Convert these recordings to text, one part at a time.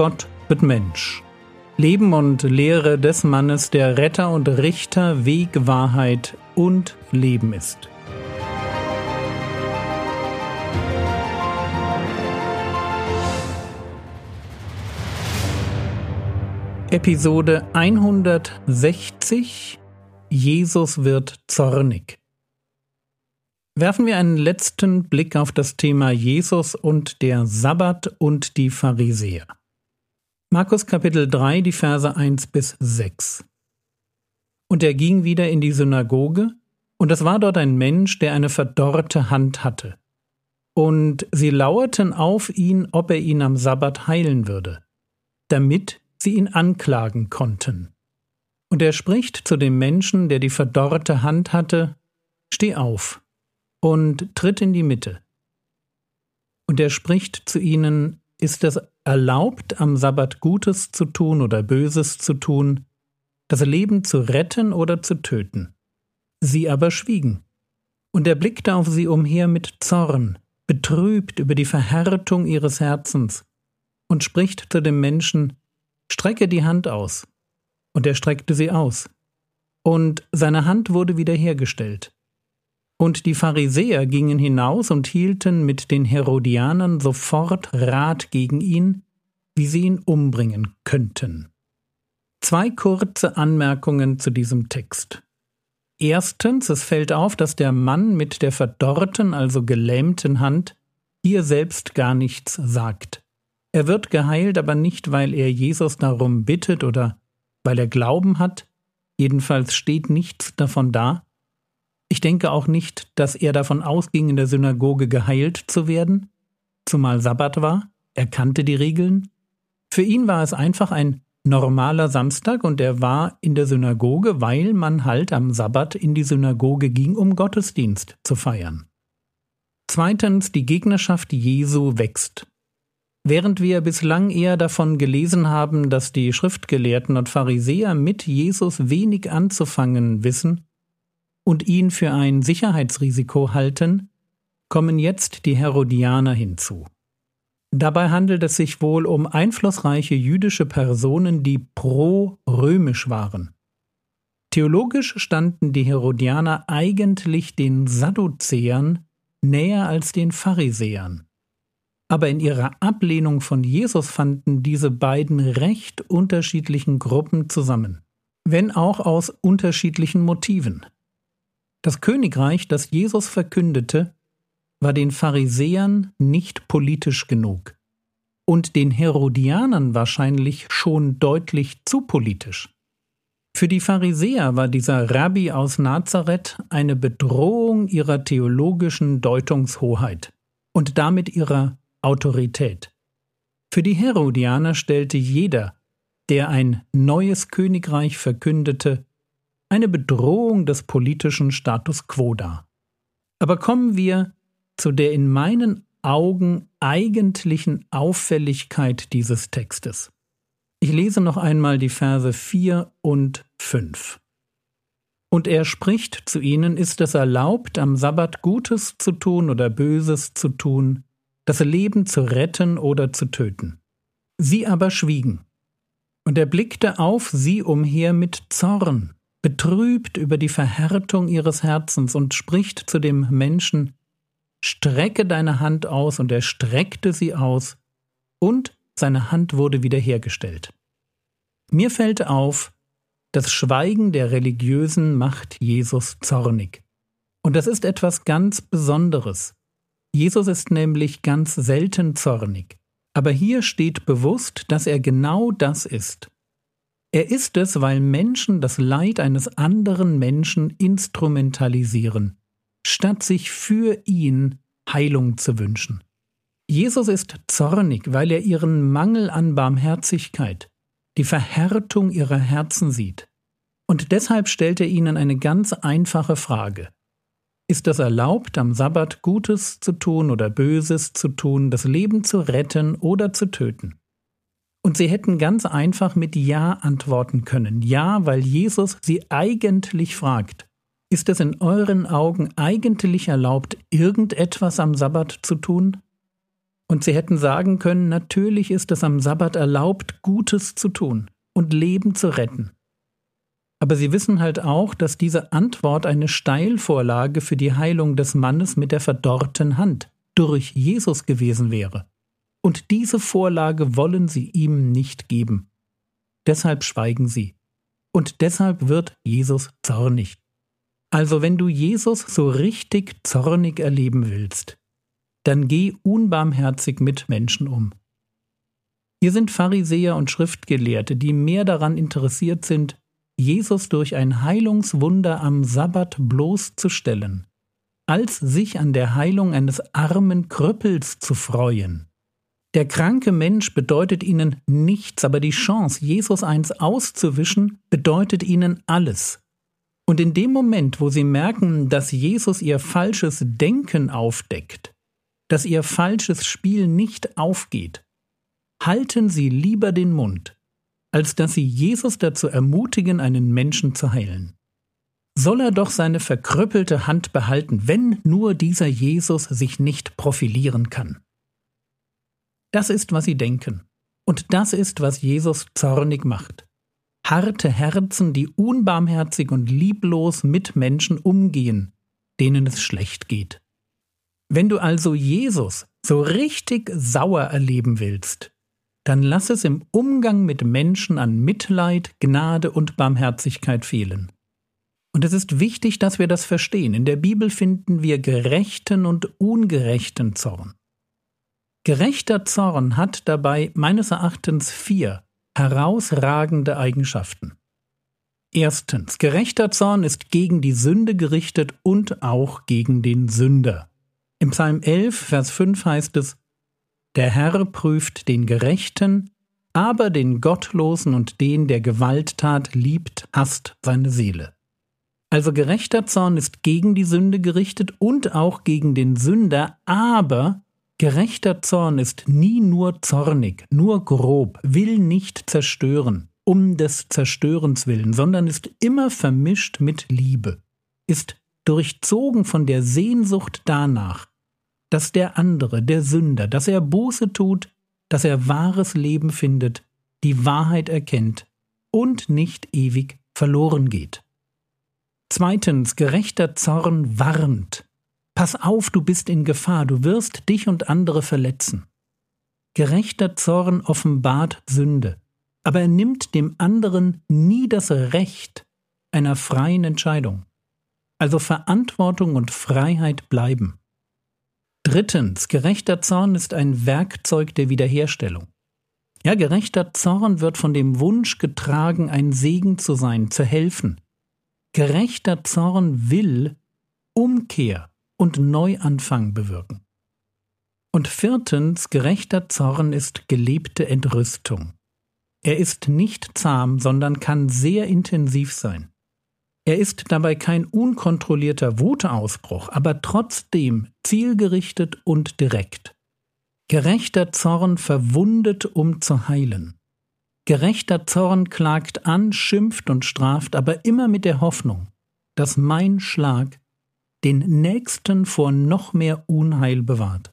Gott wird Mensch. Leben und Lehre des Mannes, der Retter und Richter, Weg, Wahrheit und Leben ist. Episode 160 Jesus wird zornig. Werfen wir einen letzten Blick auf das Thema Jesus und der Sabbat und die Pharisäer. Markus Kapitel 3, die Verse 1 bis 6. Und er ging wieder in die Synagoge, und es war dort ein Mensch, der eine verdorrte Hand hatte. Und sie lauerten auf ihn, ob er ihn am Sabbat heilen würde, damit sie ihn anklagen konnten. Und er spricht zu dem Menschen, der die verdorrte Hand hatte, Steh auf und tritt in die Mitte. Und er spricht zu ihnen, ist es erlaubt, am Sabbat Gutes zu tun oder Böses zu tun, das Leben zu retten oder zu töten? Sie aber schwiegen. Und er blickte auf sie umher mit Zorn, betrübt über die Verhärtung ihres Herzens, und spricht zu dem Menschen, Strecke die Hand aus. Und er streckte sie aus. Und seine Hand wurde wiederhergestellt. Und die Pharisäer gingen hinaus und hielten mit den Herodianern sofort Rat gegen ihn, wie sie ihn umbringen könnten. Zwei kurze Anmerkungen zu diesem Text. Erstens, es fällt auf, dass der Mann mit der verdorrten, also gelähmten Hand hier selbst gar nichts sagt. Er wird geheilt, aber nicht, weil er Jesus darum bittet oder weil er Glauben hat, jedenfalls steht nichts davon da, ich denke auch nicht, dass er davon ausging, in der Synagoge geheilt zu werden, zumal Sabbat war, er kannte die Regeln. Für ihn war es einfach ein normaler Samstag und er war in der Synagoge, weil man halt am Sabbat in die Synagoge ging, um Gottesdienst zu feiern. Zweitens, die Gegnerschaft Jesu wächst. Während wir bislang eher davon gelesen haben, dass die Schriftgelehrten und Pharisäer mit Jesus wenig anzufangen wissen, und ihn für ein Sicherheitsrisiko halten, kommen jetzt die Herodianer hinzu. Dabei handelt es sich wohl um einflussreiche jüdische Personen, die pro-römisch waren. Theologisch standen die Herodianer eigentlich den Sadduzäern näher als den Pharisäern. Aber in ihrer Ablehnung von Jesus fanden diese beiden recht unterschiedlichen Gruppen zusammen, wenn auch aus unterschiedlichen Motiven. Das Königreich, das Jesus verkündete, war den Pharisäern nicht politisch genug und den Herodianern wahrscheinlich schon deutlich zu politisch. Für die Pharisäer war dieser Rabbi aus Nazareth eine Bedrohung ihrer theologischen Deutungshoheit und damit ihrer Autorität. Für die Herodianer stellte jeder, der ein neues Königreich verkündete, eine Bedrohung des politischen Status quo dar. Aber kommen wir zu der in meinen Augen eigentlichen Auffälligkeit dieses Textes. Ich lese noch einmal die Verse 4 und 5. Und er spricht zu ihnen, ist es erlaubt, am Sabbat Gutes zu tun oder Böses zu tun, das Leben zu retten oder zu töten. Sie aber schwiegen. Und er blickte auf sie umher mit Zorn, betrübt über die Verhärtung ihres Herzens und spricht zu dem Menschen, Strecke deine Hand aus, und er streckte sie aus, und seine Hand wurde wiederhergestellt. Mir fällt auf, das Schweigen der Religiösen macht Jesus zornig. Und das ist etwas ganz Besonderes. Jesus ist nämlich ganz selten zornig. Aber hier steht bewusst, dass er genau das ist. Er ist es, weil Menschen das Leid eines anderen Menschen instrumentalisieren, statt sich für ihn Heilung zu wünschen. Jesus ist zornig, weil er ihren Mangel an Barmherzigkeit, die Verhärtung ihrer Herzen sieht. Und deshalb stellt er ihnen eine ganz einfache Frage. Ist es erlaubt, am Sabbat Gutes zu tun oder Böses zu tun, das Leben zu retten oder zu töten? Und sie hätten ganz einfach mit Ja antworten können. Ja, weil Jesus sie eigentlich fragt. Ist es in euren Augen eigentlich erlaubt, irgendetwas am Sabbat zu tun? Und sie hätten sagen können, natürlich ist es am Sabbat erlaubt, Gutes zu tun und Leben zu retten. Aber sie wissen halt auch, dass diese Antwort eine Steilvorlage für die Heilung des Mannes mit der verdorrten Hand durch Jesus gewesen wäre. Und diese Vorlage wollen sie ihm nicht geben. Deshalb schweigen sie. Und deshalb wird Jesus zornig. Also wenn du Jesus so richtig zornig erleben willst, dann geh unbarmherzig mit Menschen um. Hier sind Pharisäer und Schriftgelehrte, die mehr daran interessiert sind, Jesus durch ein Heilungswunder am Sabbat bloßzustellen, als sich an der Heilung eines armen Krüppels zu freuen. Der kranke Mensch bedeutet ihnen nichts, aber die Chance, Jesus eins auszuwischen, bedeutet ihnen alles. Und in dem Moment, wo sie merken, dass Jesus ihr falsches Denken aufdeckt, dass ihr falsches Spiel nicht aufgeht, halten sie lieber den Mund als dass sie Jesus dazu ermutigen, einen Menschen zu heilen. Soll er doch seine verkrüppelte Hand behalten, wenn nur dieser Jesus sich nicht profilieren kann. Das ist, was sie denken. Und das ist, was Jesus zornig macht. Harte Herzen, die unbarmherzig und lieblos mit Menschen umgehen, denen es schlecht geht. Wenn du also Jesus so richtig sauer erleben willst, dann lass es im Umgang mit Menschen an Mitleid, Gnade und Barmherzigkeit fehlen. Und es ist wichtig, dass wir das verstehen. In der Bibel finden wir gerechten und ungerechten Zorn. Gerechter Zorn hat dabei meines Erachtens vier herausragende Eigenschaften. Erstens, gerechter Zorn ist gegen die Sünde gerichtet und auch gegen den Sünder. Im Psalm 11, Vers 5 heißt es, der Herr prüft den Gerechten, aber den Gottlosen und den, der Gewalttat liebt, hasst seine Seele. Also gerechter Zorn ist gegen die Sünde gerichtet und auch gegen den Sünder, aber gerechter Zorn ist nie nur zornig, nur grob, will nicht zerstören, um des Zerstörens willen, sondern ist immer vermischt mit Liebe, ist durchzogen von der Sehnsucht danach, dass der andere, der Sünder, dass er Buße tut, dass er wahres Leben findet, die Wahrheit erkennt und nicht ewig verloren geht. Zweitens, gerechter Zorn warnt. Pass auf, du bist in Gefahr, du wirst dich und andere verletzen. Gerechter Zorn offenbart Sünde, aber er nimmt dem anderen nie das Recht einer freien Entscheidung. Also Verantwortung und Freiheit bleiben. Drittens, gerechter Zorn ist ein Werkzeug der Wiederherstellung. Ja, gerechter Zorn wird von dem Wunsch getragen, ein Segen zu sein, zu helfen. Gerechter Zorn will Umkehr und Neuanfang bewirken. Und viertens, gerechter Zorn ist gelebte Entrüstung. Er ist nicht zahm, sondern kann sehr intensiv sein. Er ist dabei kein unkontrollierter Wutausbruch, aber trotzdem zielgerichtet und direkt. Gerechter Zorn verwundet, um zu heilen. Gerechter Zorn klagt an, schimpft und straft, aber immer mit der Hoffnung, dass mein Schlag den Nächsten vor noch mehr Unheil bewahrt.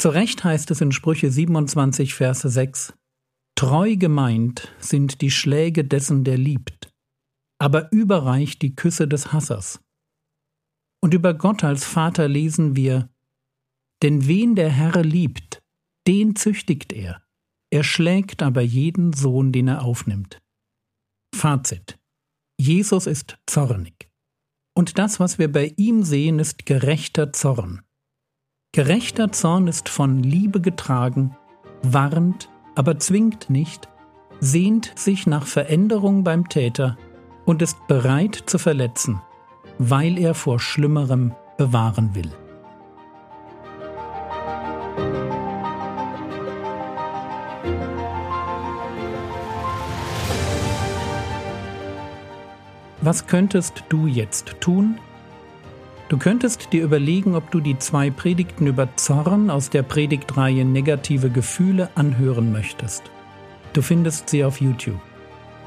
Zu Recht heißt es in Sprüche 27, Verse 6, Treu gemeint sind die Schläge dessen, der liebt, aber überreich die Küsse des Hassers. Und über Gott als Vater lesen wir, denn wen der Herr liebt, den züchtigt er, er schlägt aber jeden Sohn, den er aufnimmt. Fazit. Jesus ist zornig. Und das, was wir bei ihm sehen, ist gerechter Zorn. Gerechter Zorn ist von Liebe getragen, warnt, aber zwingt nicht, sehnt sich nach Veränderung beim Täter und ist bereit zu verletzen, weil er vor Schlimmerem bewahren will. Was könntest du jetzt tun? Du könntest dir überlegen, ob du die zwei Predigten über Zorn aus der Predigtreihe Negative Gefühle anhören möchtest. Du findest sie auf YouTube.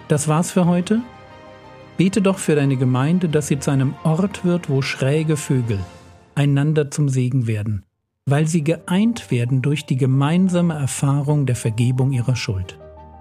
Das war's für heute. Bete doch für deine Gemeinde, dass sie zu einem Ort wird, wo schräge Vögel einander zum Segen werden, weil sie geeint werden durch die gemeinsame Erfahrung der Vergebung ihrer Schuld.